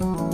oh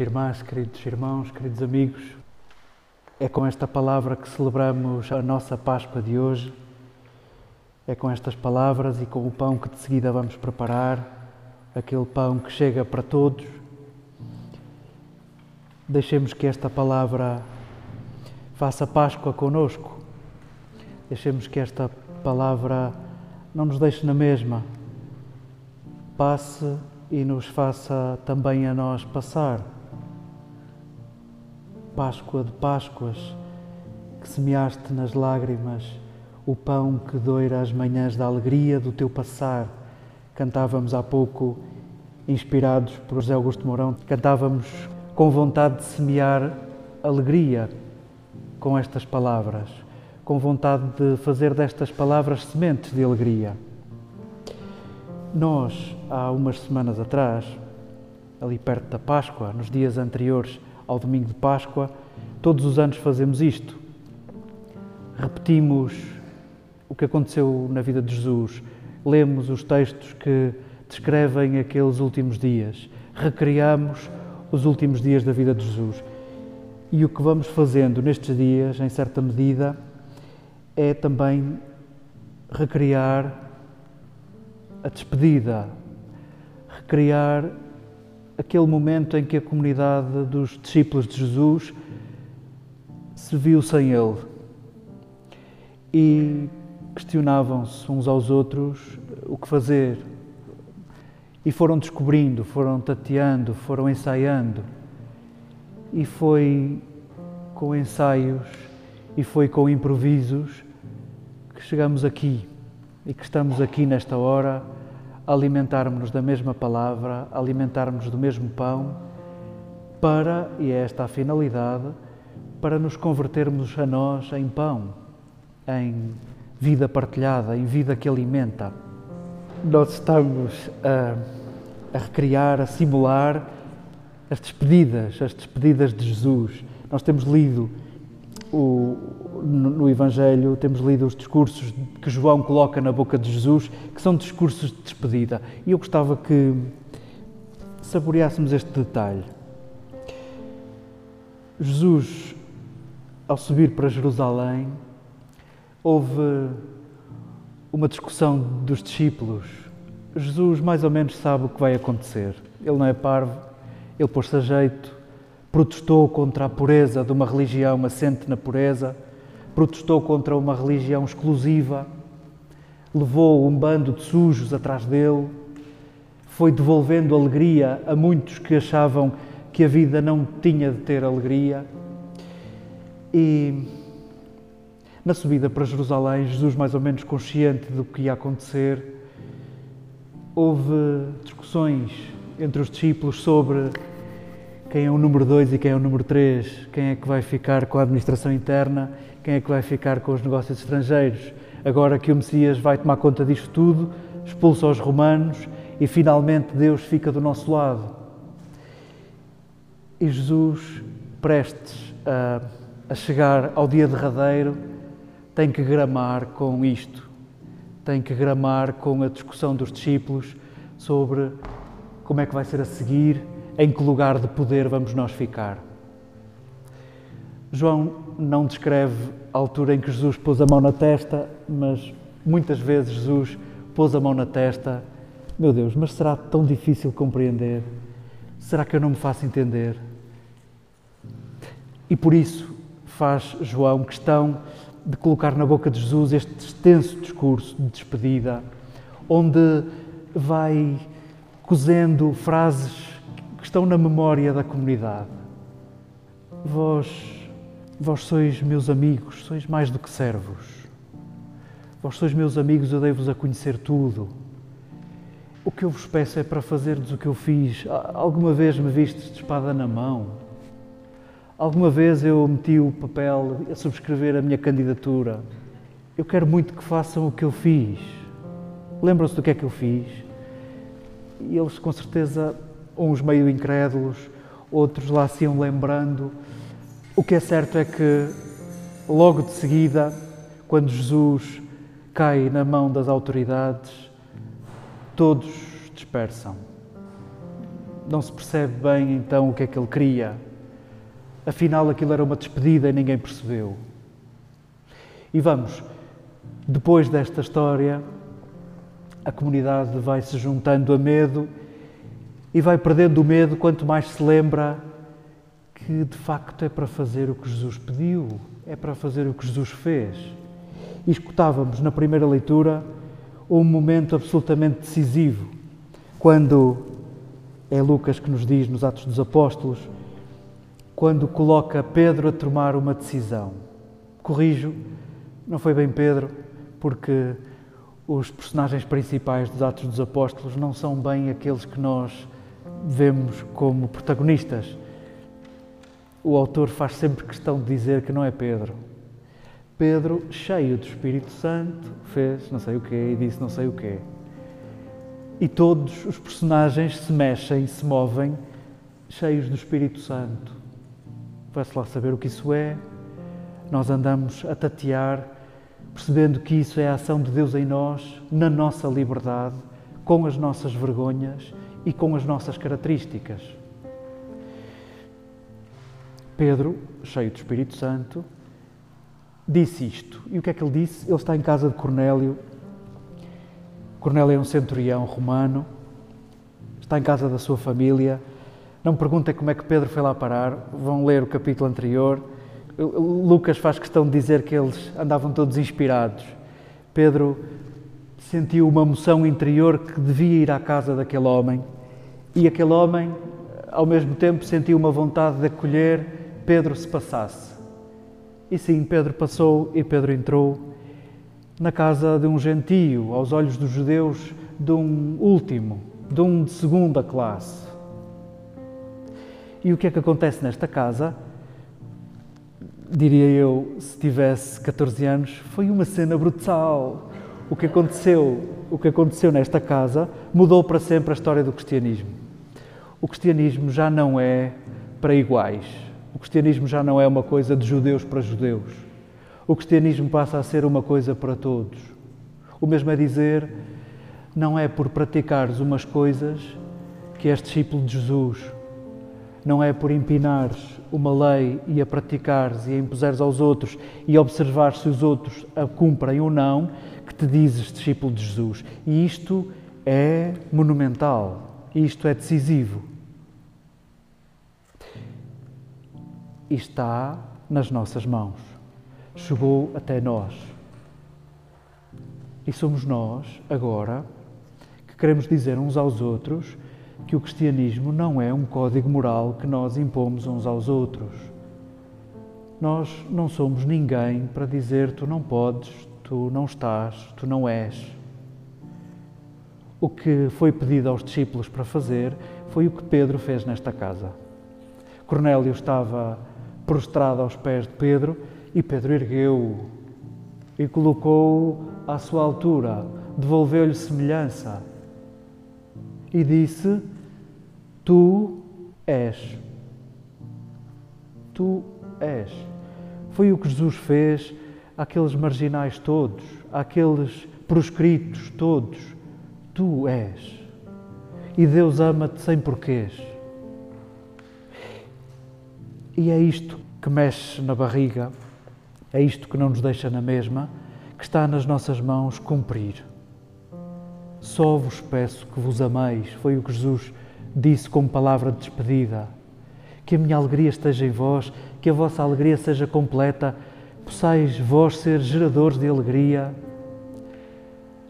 Irmãs, queridos irmãos, queridos amigos, é com esta palavra que celebramos a nossa Páscoa de hoje. É com estas palavras e com o pão que de seguida vamos preparar, aquele pão que chega para todos. Deixemos que esta palavra faça Páscoa conosco. Deixemos que esta palavra não nos deixe na mesma. Passe e nos faça também a nós passar. Páscoa de Páscoas, que semeaste nas lágrimas o pão que doira as manhãs da alegria do teu passar. Cantávamos há pouco, inspirados por José Augusto Mourão, cantávamos com vontade de semear alegria com estas palavras, com vontade de fazer destas palavras sementes de alegria. Nós, há umas semanas atrás, ali perto da Páscoa, nos dias anteriores ao domingo de Páscoa, todos os anos fazemos isto. Repetimos o que aconteceu na vida de Jesus, lemos os textos que descrevem aqueles últimos dias, recriamos os últimos dias da vida de Jesus. E o que vamos fazendo nestes dias, em certa medida, é também recriar a despedida, recriar aquele momento em que a comunidade dos discípulos de Jesus se viu sem Ele e questionavam-se uns aos outros o que fazer. E foram descobrindo, foram tateando, foram ensaiando. E foi com ensaios e foi com improvisos que chegamos aqui e que estamos aqui nesta hora alimentarmos-nos da mesma palavra, alimentarmos do mesmo pão, para, e é esta a finalidade, para nos convertermos a nós em pão, em vida partilhada, em vida que alimenta. Nós estamos a, a recriar, a simular as despedidas, as despedidas de Jesus. Nós temos lido o, no, Evangelho, temos lido os discursos que João coloca na boca de Jesus, que são discursos de despedida. E eu gostava que saboreássemos este detalhe. Jesus, ao subir para Jerusalém, houve uma discussão dos discípulos. Jesus mais ou menos sabe o que vai acontecer. Ele não é parvo, ele pôs-se a jeito, protestou contra a pureza de uma religião assente na pureza, protestou contra uma religião exclusiva, levou um bando de sujos atrás dele, foi devolvendo alegria a muitos que achavam que a vida não tinha de ter alegria. E na subida para Jerusalém, Jesus, mais ou menos consciente do que ia acontecer, houve discussões entre os discípulos sobre quem é o número 2 e quem é o número 3, quem é que vai ficar com a administração interna, quem é que vai ficar com os negócios estrangeiros. Agora que o Messias vai tomar conta disto tudo, expulsa os romanos e finalmente Deus fica do nosso lado. E Jesus, prestes a, a chegar ao dia derradeiro, tem que gramar com isto, tem que gramar com a discussão dos discípulos sobre como é que vai ser a seguir em que lugar de poder vamos nós ficar. João não descreve a altura em que Jesus pôs a mão na testa, mas muitas vezes Jesus pôs a mão na testa. Meu Deus, mas será tão difícil compreender? Será que eu não me faço entender? E por isso faz João questão de colocar na boca de Jesus este extenso discurso de despedida, onde vai cozendo frases que estão na memória da comunidade. Vós, vós sois meus amigos, sois mais do que servos. Vós sois meus amigos, eu dei-vos a conhecer tudo. O que eu vos peço é para fazerdes o que eu fiz. Alguma vez me vistes de espada na mão? Alguma vez eu meti o papel a subscrever a minha candidatura? Eu quero muito que façam o que eu fiz. Lembram-se do que é que eu fiz? E eles, com certeza, uns meio incrédulos, outros lá se iam lembrando. O que é certo é que, logo de seguida, quando Jesus cai na mão das autoridades, todos dispersam. Não se percebe bem então o que é que ele queria. Afinal, aquilo era uma despedida e ninguém percebeu. E vamos, depois desta história, a comunidade vai se juntando a medo e vai perdendo o medo quanto mais se lembra que de facto é para fazer o que Jesus pediu, é para fazer o que Jesus fez. E escutávamos na primeira leitura um momento absolutamente decisivo, quando é Lucas que nos diz nos Atos dos Apóstolos, quando coloca Pedro a tomar uma decisão. Corrijo, não foi bem Pedro, porque os personagens principais dos Atos dos Apóstolos não são bem aqueles que nós vemos como protagonistas. O autor faz sempre questão de dizer que não é Pedro. Pedro, cheio do Espírito Santo, fez não sei o quê e disse não sei o quê. E todos os personagens se mexem, se movem, cheios do Espírito Santo. Vai-se lá saber o que isso é. Nós andamos a tatear, percebendo que isso é a ação de Deus em nós, na nossa liberdade, com as nossas vergonhas e com as nossas características. Pedro, cheio do Espírito Santo, disse isto. E o que é que ele disse? Ele está em casa de Cornélio. Cornélio é um centurião romano, está em casa da sua família. Não me perguntem como é que Pedro foi lá parar, vão ler o capítulo anterior. Lucas faz questão de dizer que eles andavam todos inspirados. Pedro sentiu uma emoção interior que devia ir à casa daquele homem e aquele homem, ao mesmo tempo, sentiu uma vontade de acolher Pedro se passasse. E sim, Pedro passou e Pedro entrou na casa de um gentio, aos olhos dos judeus, de um último, de um de segunda classe. E o que é que acontece nesta casa? Diria eu, se tivesse 14 anos, foi uma cena brutal. O que aconteceu, o que aconteceu nesta casa mudou para sempre a história do cristianismo. O cristianismo já não é para iguais o cristianismo já não é uma coisa de judeus para judeus. O cristianismo passa a ser uma coisa para todos. O mesmo é dizer, não é por praticares umas coisas que és discípulo de Jesus. Não é por empinares uma lei e a praticares e a impuseres aos outros e observar se os outros a cumprem ou não que te dizes discípulo de Jesus. E isto é monumental, isto é decisivo. e está nas nossas mãos. Chegou até nós. E somos nós, agora, que queremos dizer uns aos outros que o cristianismo não é um código moral que nós impomos uns aos outros. Nós não somos ninguém para dizer tu não podes, tu não estás, tu não és. O que foi pedido aos discípulos para fazer foi o que Pedro fez nesta casa. Cornélio estava prostrado aos pés de Pedro, e Pedro ergueu-o e colocou-o à sua altura, devolveu-lhe semelhança e disse: Tu és. Tu és. Foi o que Jesus fez àqueles marginais todos, àqueles proscritos todos. Tu és. E Deus ama-te sem porquês. E é isto que mexe na barriga, é isto que não nos deixa na mesma, que está nas nossas mãos cumprir. Só vos peço que vos ameis, foi o que Jesus disse como palavra de despedida. Que a minha alegria esteja em vós, que a vossa alegria seja completa, possais vós ser geradores de alegria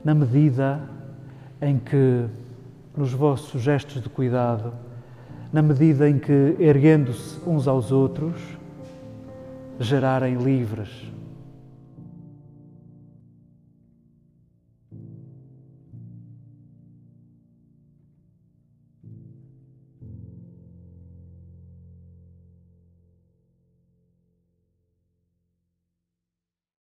na medida em que, nos vossos gestos de cuidado, na medida em que, erguendo-se uns aos outros, gerarem livres